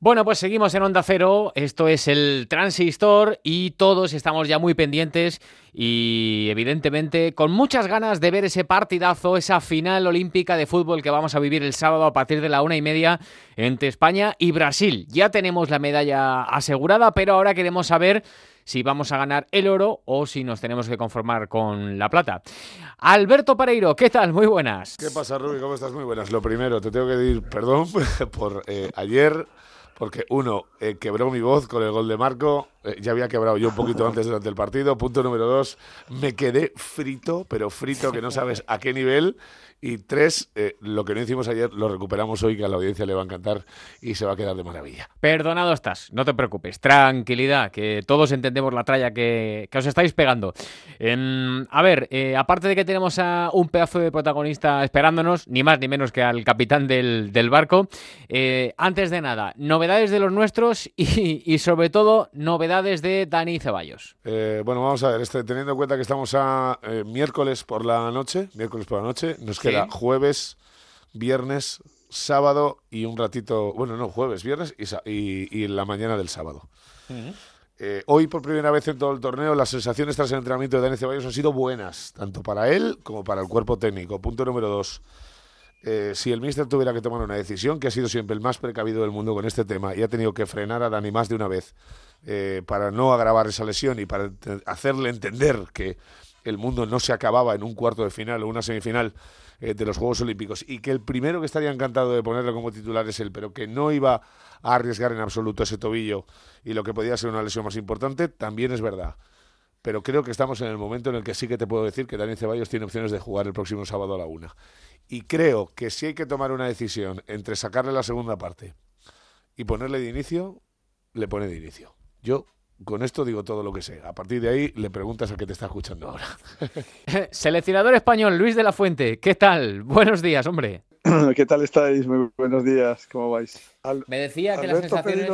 Bueno, pues seguimos en Onda Cero, esto es el Transistor y todos estamos ya muy pendientes y evidentemente con muchas ganas de ver ese partidazo, esa final olímpica de fútbol que vamos a vivir el sábado a partir de la una y media entre España y Brasil. Ya tenemos la medalla asegurada, pero ahora queremos saber si vamos a ganar el oro o si nos tenemos que conformar con la plata. Alberto Pareiro, ¿qué tal? Muy buenas. ¿Qué pasa, Rubi? ¿Cómo estás? Muy buenas. Lo primero, te tengo que decir perdón por eh, ayer porque uno, eh, quebró mi voz con el gol de Marco, ya había quebrado yo un poquito antes durante el partido. Punto número dos, me quedé frito, pero frito que no sabes a qué nivel. Y tres, eh, lo que no hicimos ayer lo recuperamos hoy, que a la audiencia le va a encantar y se va a quedar de maravilla. Perdonado estás, no te preocupes, tranquilidad, que todos entendemos la tralla que, os estáis pegando. Em, a ver, eh, aparte de que tenemos a un pedazo de protagonista esperándonos, ni más ni menos que al capitán del, barco, eh, antes de nada, novedades de los nuestros y, sobre todo novedades de Dani Ceballos. bueno, vamos a ver, este, teniendo en cuenta que estamos a miércoles por la noche, miércoles por la noche, nos era jueves, viernes, sábado y un ratito, bueno, no, jueves, viernes y, y, la mañana del sábado. Eh, hoy, por primera vez en todo el torneo, las sensaciones tras el entrenamiento de Dani Ceballos han sido buenas, tanto para él como para el cuerpo técnico. Punto número dos. Eh, si el míster tuviera que tomar una decisión, que ha sido siempre el más precavido del mundo con este tema y ha tenido que frenar a Dani más de una vez eh, para no agravar esa lesión y para hacerle entender que el mundo no se acababa en un cuarto de final o una semifinal eh, de los Juegos Olímpicos y que el primero que estaría encantado de ponerlo como titular es él, pero que no iba a arriesgar en absoluto ese tobillo y lo que podía ser una lesión más importante, también es verdad. Pero creo que estamos en el momento en el que sí que te puedo decir que Daniel Ceballos tiene opciones de jugar el próximo sábado a la una. Y creo que si hay que tomar una decisión entre sacarle la segunda parte y ponerle de inicio, le pone de inicio. Yo con esto digo todo lo que sé. A partir de ahí le preguntas a qué te está escuchando ahora. Seleccionador español, Luis de la Fuente. ¿Qué tal? Buenos días, hombre. ¿Qué tal estáis? Muy buenos días. ¿Cómo vais? Me decía que las sensaciones...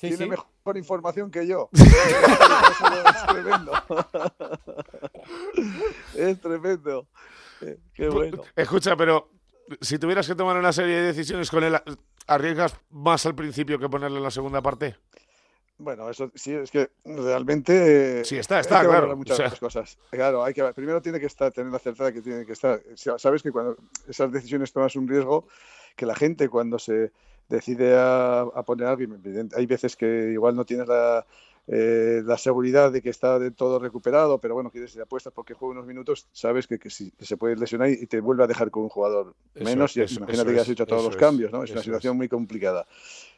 tiene mejor información que yo. es tremendo. es tremendo. Eh, qué bueno. Escucha, pero si tuvieras que tomar una serie de decisiones con él, ¿arriesgas más al principio que ponerle en la segunda parte? Bueno, eso sí, es que realmente. Sí, está, está, claro. Muchas cosas. Claro, hay que primero tiene que estar, tener la certeza que tiene que estar. Sabes que cuando esas decisiones tomas un riesgo, que la gente cuando se decide a, poner a alguien, hay veces que igual no tienes la, eh, la seguridad de que está de todo recuperado, pero bueno, quieres apuestas porque juega unos minutos, sabes que, que, si, se puede lesionar y te vuelve a dejar con un jugador menos. y imagínate que has hecho todos los cambios, ¿no? Es una situación muy complicada.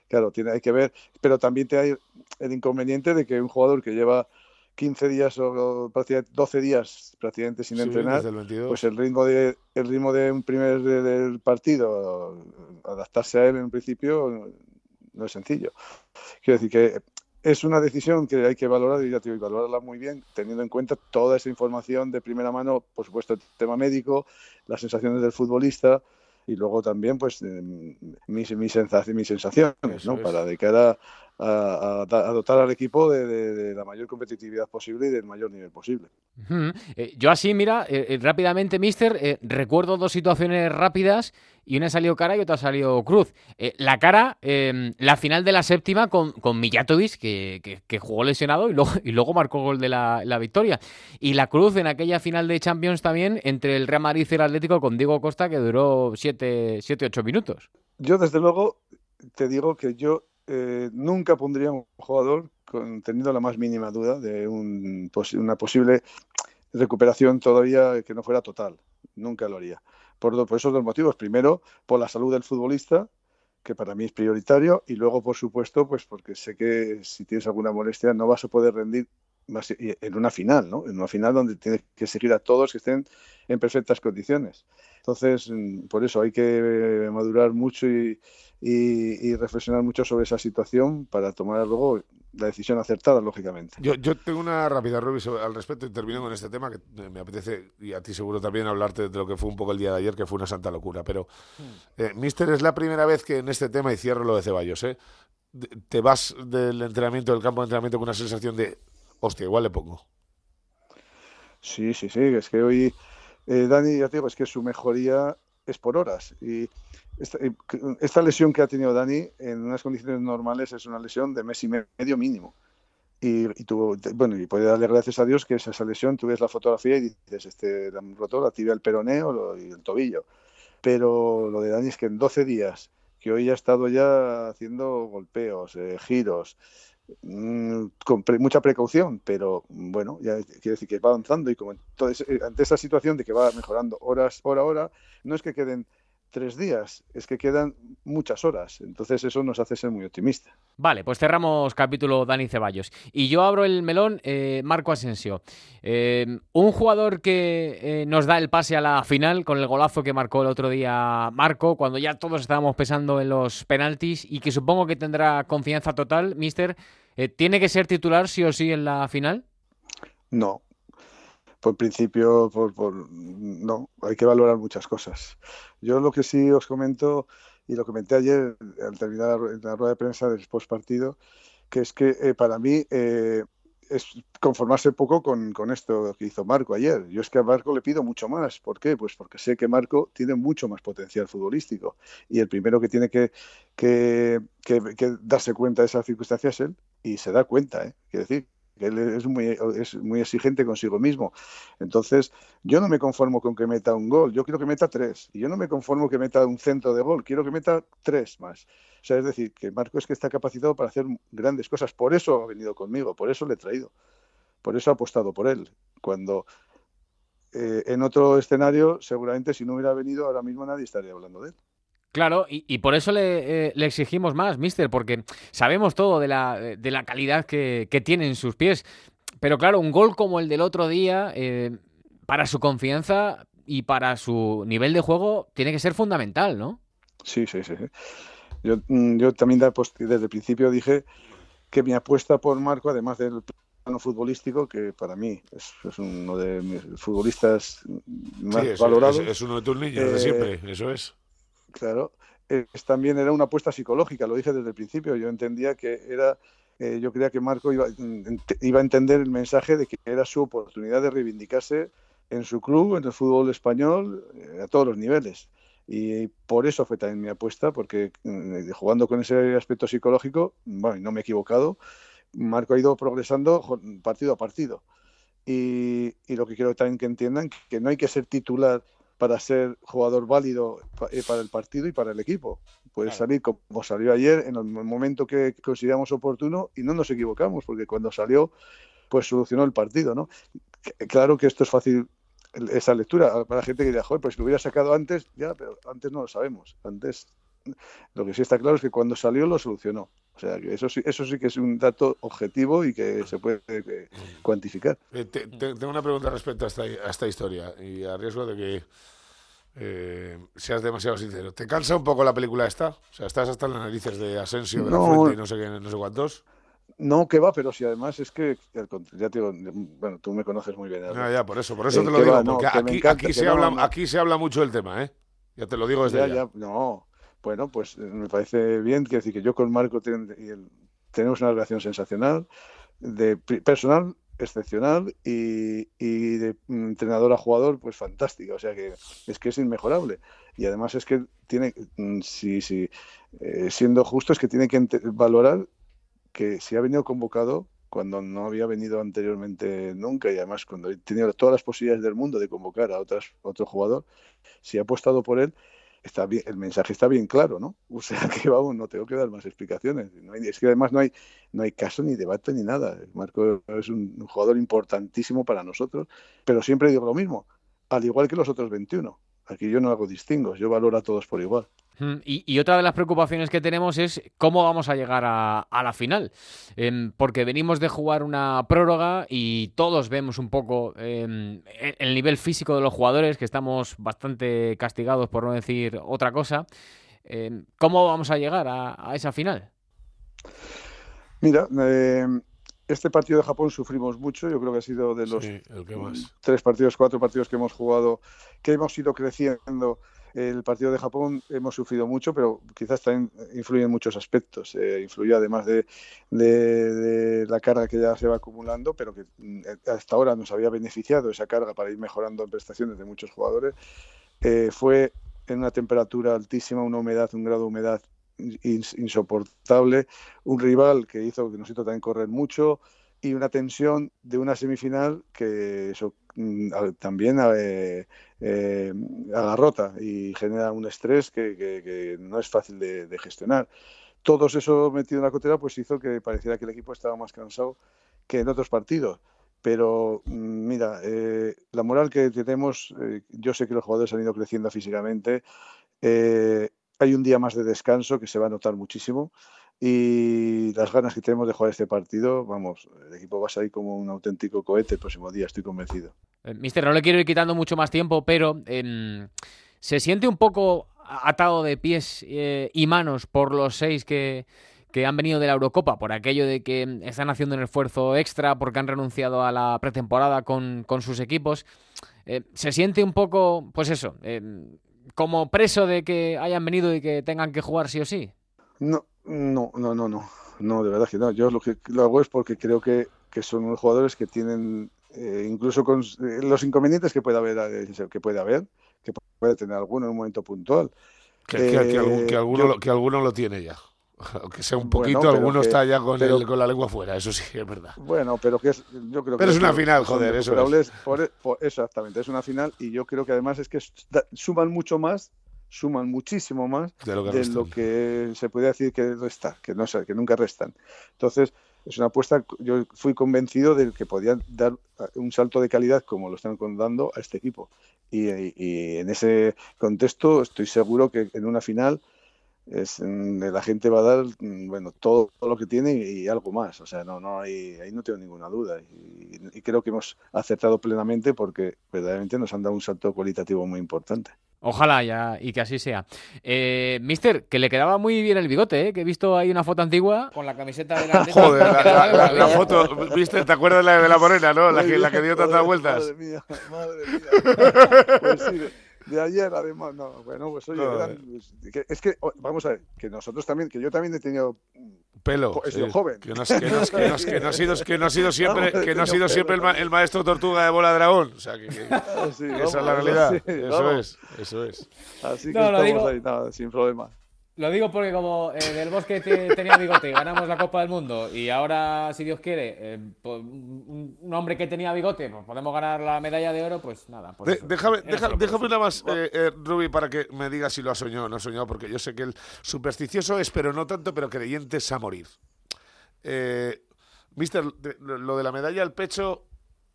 Claro, tiene, hay que ver, pero también te hay el inconveniente de que un jugador que lleva 15 días o, prácticamente 12 días prácticamente sin entrenar, pues el ritmo de el ritmo de un primer del partido, adaptarse a él en principio no es sencillo. Quiero decir que es una decisión que hay que valorar y ya te valorarla muy bien, teniendo en cuenta toda esa información de primera mano, por supuesto el tema médico, las sensaciones del futbolista, y luego también pues mis, mis, mis sensaciones, ¿no? Para de cara a, dotar al equipo de, la mayor competitividad posible y del mayor nivel posible. Eh, yo así, mira, eh, eh, rápidamente, Mister, recuerdo dos situaciones rápidas y una salió cara y otra salió cruz. la cara, em, la final de la séptima con, con Mijatovic, que, que, jugó lesionado y luego, y luego marcó gol de la, la, victoria. Y la cruz en aquella final de Champions también entre el Real Madrid y el Atlético con Diego Costa, que duró 7-8 minutos. Yo, desde luego, te digo que yo eh, nunca pondría un jugador con, teniendo la más mínima duda de un, una posible recuperación todavía que no fuera total. Nunca lo haría. Por, esos dos motivos. Primero, por la salud del futbolista, que para mí es prioritario, y luego, por supuesto, pues porque sé que si tienes alguna molestia no vas a poder rendir en una final, ¿no? En una final donde tienes que seguir a todos que estén en perfectas condiciones. Entonces, mm, por eso hay que madurar mucho y, y, reflexionar mucho sobre esa situación para tomar luego la decisión acertada, lógicamente. Yo, yo tengo una rápida, Rubi, al respecto y termino con este tema que me apetece, y a ti seguro también, hablarte de lo que fue un poco el día de ayer, que fue una santa locura. Pero, hmm. eh, Mister, es la primera vez que en este tema, y cierro lo de Ceballos, ¿eh? te vas del entrenamiento, del campo de entrenamiento, con una sensación de, hostia, igual le pongo. Sí, sí, sí, es que hoy, eh, Dani, ya te digo, es que su mejoría es por horas. Y esta, lesión que ha tenido Dani en unas condiciones normales es una lesión de mes y medio mínimo. Y, tuvo, bueno, y puede darle gracias a Dios que esa lesión, tú ves la fotografía y dices, este, roto la tibia, el peroneo y el tobillo. Pero lo de Dani es que en 12 días, que hoy ha estado ya haciendo golpeos, eh, giros, mm, con mucha precaución, pero bueno, ya quiere decir que va avanzando y como entonces, eh, ante esa situación de que va mejorando horas, hora hora, no es que queden tres días, es que quedan muchas horas. Entonces eso nos hace ser muy optimistas. Vale, pues cerramos capítulo Dani Ceballos. Y yo abro el melón, eh, Marco Asensio. Eh, un jugador que eh, nos da el pase a la final con el golazo que marcó el otro día Marco, cuando ya todos estábamos pensando en los penaltis y que supongo que tendrá confianza total, Mister. ¿Tiene que ser titular sí o sí en la final? No, por principio, por, no, hay que valorar muchas cosas. Yo lo que sí os comento, y lo comenté ayer al terminar la rueda de prensa del partido, que es que eh, para mí eh, es conformarse poco con, esto que hizo Marco ayer. Yo es que a Marco le pido mucho más. ¿Por qué? Pues porque sé que Marco tiene mucho más potencial futbolístico. Y el primero que tiene que, que, que, darse cuenta de esas circunstancias es él. Y se da cuenta, ¿eh? Quiere decir, él es muy, es muy exigente consigo mismo. Entonces, yo no me conformo con que meta un gol, yo quiero que meta tres. Y yo no me conformo que meta un centro de gol, quiero que meta tres más. O sea, es decir, que Marco es que está capacitado para hacer grandes cosas. Por eso ha venido conmigo, por eso le he traído. Por eso ha apostado por él. Cuando eh, en otro escenario, seguramente si no hubiera venido, ahora mismo nadie estaría hablando de él. Claro, y, por eso eh, le, exigimos más, mister, porque sabemos todo de la, de la calidad que, tiene en sus pies. Pero claro, un gol como el del otro día, eh, para su confianza y para su nivel de juego, tiene que ser fundamental, ¿no? Sí, sí, sí. Yo, mm, yo también desde el principio dije que mi apuesta por Marco, además del plano futbolístico, que para mí es, uno de mis futbolistas más valorados. Es, uno de tus niños de eh, siempre, eso es. Claro, también era una apuesta psicológica, lo dije desde el principio. Yo entendía que era, eh, yo creía que Marco iba, iba, a entender el mensaje de que era su oportunidad de reivindicarse en su club, en el fútbol español, eh, a todos los niveles. Y por eso fue también mi apuesta, porque mm, jugando con ese aspecto psicológico, bueno, no me he equivocado, Marco ha ido progresando partido a partido. Y, y lo que quiero también que entiendan, que no hay que ser titular para ser jugador válido eh, para el partido y para el equipo. Puede salir como salió ayer en el momento que consideramos oportuno y no nos equivocamos, porque cuando salió, pues solucionó el partido, ¿no? Claro que esto es fácil, esa lectura, para la gente que diga, joder, pues si lo hubiera sacado antes, ya, pero antes no lo sabemos. Antes, lo que sí está claro es que cuando salió lo solucionó. O sea, que eso sí, eso sí que es un dato objetivo y que se puede eh, cuantificar. Eh, tengo una pregunta respecto a esta, historia y a riesgo de que eh, seas demasiado sincero. ¿Te cansa un poco la película esta? O sea, estás hasta las narices de Asensio, de la Fuente y no sé, qué, no sé cuántos. No, que va, pero si además es que, ya te digo, bueno, tú me conoces muy bien. Ya, ya, por eso, por eso te lo digo, porque aquí, aquí, se habla, aquí se habla mucho del tema, ¿eh? Ya te lo digo desde ya. ya. no, bueno, pues eh, me parece bien, quiero decir que yo con Marco tenemos una relación sensacional, de personal excepcional y, de entrenador a jugador pues fantástica, o sea que es que es inmejorable. Y además es que tiene, mm, si, si eh, siendo justo es que tiene que valorar que si ha venido convocado cuando no había venido anteriormente nunca y además cuando he tenido todas las posibilidades del mundo de convocar a, otras, otro jugador, si ha apostado por él, está bien, el mensaje está bien claro, ¿no? O sea que vamos, no tengo que dar más explicaciones. es que además no hay, no hay caso ni debate ni nada. Marco es un, jugador importantísimo para nosotros, pero siempre digo lo mismo, al igual que los otros 21. Aquí yo no hago distingos, yo valoro a todos por igual. Y, otra de las preocupaciones que tenemos es cómo vamos a llegar a, la final. Em, porque venimos de jugar una prórroga y todos vemos un poco em, el nivel físico de los jugadores, que estamos bastante castigados por no decir otra cosa. Em, ¿Cómo vamos a llegar a, esa final? Mira, este partido de Japón sufrimos mucho. Yo creo que ha sido de los tres partidos, cuatro partidos que hemos jugado, que hemos ido creciendo el partido de Japón hemos sufrido mucho, pero quizás también influye en muchos aspectos. Eh, influyó además de, la carga que ya se va acumulando, pero que mm, hasta ahora nos había beneficiado esa carga para ir mejorando en prestaciones de muchos jugadores. Eh, fue en una temperatura altísima, una humedad, un grado de humedad insoportable, un rival que hizo que nos hizo también correr mucho y una tensión de una semifinal que eso mm, también eh, eh, agarrota y genera un estrés que, no es fácil de, gestionar. Todo eso metido en la cotera pues hizo que pareciera que el equipo estaba más cansado que en otros partidos. Pero mm, mira, eh, la moral que tenemos, eh, yo sé que los jugadores han ido creciendo físicamente. Eh, hay un día más de descanso que se va a notar muchísimo y las ganas que tenemos de jugar este partido, vamos, el equipo va a salir como un auténtico cohete el próximo día, estoy convencido. Mister, no le quiero ir quitando mucho más tiempo, pero em, se siente un poco atado de pies y manos por los seis que, que han venido de la Eurocopa por aquello de que están haciendo un esfuerzo extra porque han renunciado a la pretemporada con, sus equipos. Eh, se siente un poco, pues eso, eh, como preso de que hayan venido y que tengan que jugar sí o sí. No, no, no, no, no, no, de verdad que no. Yo lo que lo hago es porque creo que, son unos jugadores que tienen, eh, incluso con los inconvenientes que puede haber, que puede haber, que puede tener alguno en un momento puntual. Que, alguno, que alguno lo tiene ya. Aunque sea un poquito, alguno está ya con, con la lengua fuera, eso sí, es verdad. Bueno, pero que es, yo creo pero es una final, joder, eso es. exactamente, es una final y yo creo que además es que suman mucho más, suman muchísimo más de lo que, se puede decir que resta, que, no, que nunca restan. Entonces, es una apuesta, yo fui convencido de que podían dar un salto de calidad como lo están dando a este equipo. y en ese contexto estoy seguro que en una final es, mm, la gente va a dar mm, bueno todo, lo que tiene y, algo más o sea no no hay ahí no tengo ninguna duda y, creo que hemos acertado plenamente porque verdaderamente nos han dado un salto cualitativo muy importante Ojalá ya y que así sea. Eh, Mister, que le quedaba muy bien el bigote, ¿eh? que he visto ahí una foto antigua con la camiseta de la Joder, la, foto, ¿viste? ¿Te acuerdas de la, de la morena, no? La que, la que dio tantas vueltas. Madre mía, madre mía. Pues sí, de ayer, además, no, bueno, pues oye, pues, es que, vamos a ver, que nosotros también, que yo también he tenido pelo, he sido joven. Que no, que, que, no, ha sido, que no ha sido siempre, que no ha sido siempre el, maestro tortuga de bola dragón, o sea, que, esa es la realidad, eso es, eso es. Así que estamos ahí, nada, sin problema. Lo digo porque como en el bosque tenía bigote y ganamos la Copa del Mundo y ahora, si Dios quiere, eh, un, hombre que tenía bigote, pues podemos ganar la medalla de oro, pues nada. Pues déjame, déjame nada más, eh, eh, Ruby, para que me digas si lo ha soñado o no ha soñado, porque yo sé que el supersticioso es, pero no tanto, pero creyente es a morir. Mister, lo de la medalla al pecho,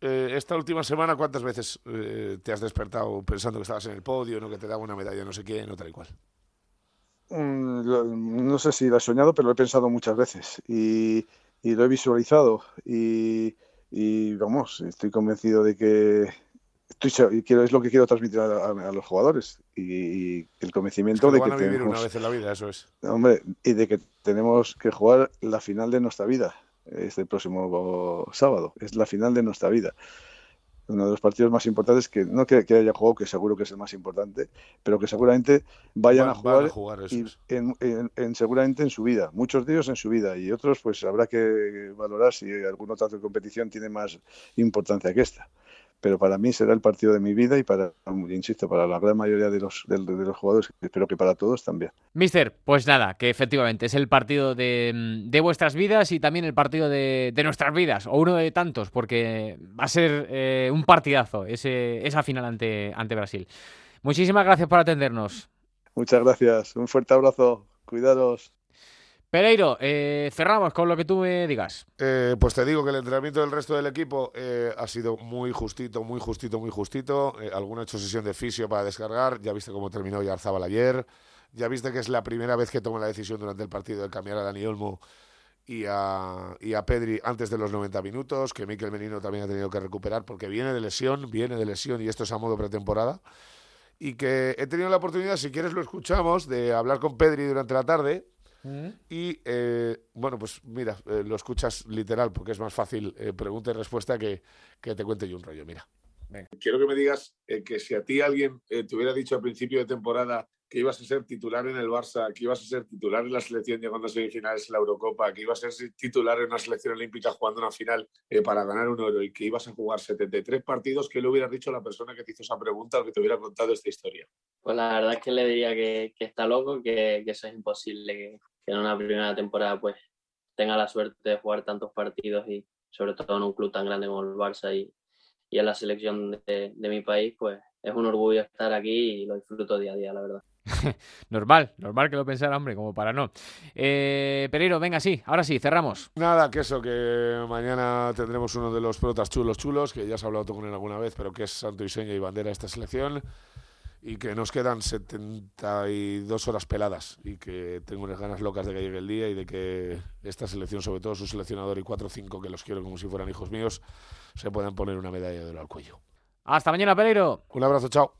esta última semana, ¿cuántas veces te has despertado pensando que estabas en el podio, no que te daba una medalla no sé quién, o tal y cual? No sé si lo he soñado, pero lo he pensado muchas veces y, lo he visualizado y, vamos, estoy convencido de que estoy quiero es lo que quiero transmitir a, los jugadores y, el convencimiento de que tenemos una vez en la vida, eso es. Hombre, y de que tenemos que jugar la final de nuestra vida este próximo sábado, es la final de nuestra vida uno de los partidos más importantes que no que, haya jugado, que seguro que es el más importante, pero que seguramente vayan a jugar, en, seguramente en su vida, muchos de ellos en su vida y otros pues habrá que valorar si algún otro de competición tiene más importancia que esta pero para mí será el partido de mi vida y para, insisto, para la gran mayoría de los, de, los jugadores, espero que para todos también. Mister, pues nada, que efectivamente es el partido de, vuestras vidas y también el partido de, nuestras vidas, o uno de tantos, porque va a ser eh, un partidazo ese, esa final ante, ante Brasil. Muchísimas gracias por atendernos. Muchas gracias, un fuerte abrazo, cuidados. Pereiro, eh, cerramos con lo que tú me digas. Eh, pues te digo que el entrenamiento del resto del equipo eh, ha sido muy justito, muy justito, muy justito. alguno ha hecho sesión de fisio para descargar. Ya viste cómo terminó Yarzábal ayer. Ya viste que es la primera vez que toma la decisión durante el partido de cambiar a Dani Olmo y a, y a Pedri antes de los 90 minutos. Que Miquel Menino también ha tenido que recuperar porque viene de lesión, viene de lesión y esto es a modo pretemporada. Y que he tenido la oportunidad, si quieres lo escuchamos, de hablar con Pedri durante la tarde y eh, bueno, pues mira, eh, lo escuchas literal porque es más fácil eh, pregunta y respuesta que, que, te cuente yo un rollo. Mira. Quiero que me digas que si a ti alguien te hubiera dicho al principio de temporada que ibas a ser titular en el Barça, que ibas a ser titular en la selección llegando a semifinales en la Eurocopa, que ibas a ser titular en una selección olímpica jugando una final eh, para ganar un oro y que ibas a jugar 73 partidos, ¿qué le hubieras dicho a la persona que te hizo esa pregunta o que te hubiera contado esta historia? Pues la verdad es que le diría que, está loco, que, eso es imposible, que, en una primera temporada pues tenga la suerte de jugar tantos partidos y sobre todo en un club tan grande como el Barça y, y en la selección de, de mi país, pues es un orgullo estar aquí y lo disfruto día a día, la verdad. normal, normal que lo pensara, hombre, como para no. Eh, Pereiro, venga, sí, ahora sí, cerramos. Nada, que eso, que mañana tendremos uno de los protas chulos chulos, que ya has hablado tú con él alguna vez, pero que es santo y seña y bandera de esta selección, y que nos quedan 72 horas peladas, y que tengo unas ganas locas de que llegue el día y de que esta selección, sobre todo su seleccionador y 4 o 5, que los quiero como si fueran hijos míos, se puedan poner una medalla de oro al cuello. Hasta mañana, Pereiro. Un abrazo, chao.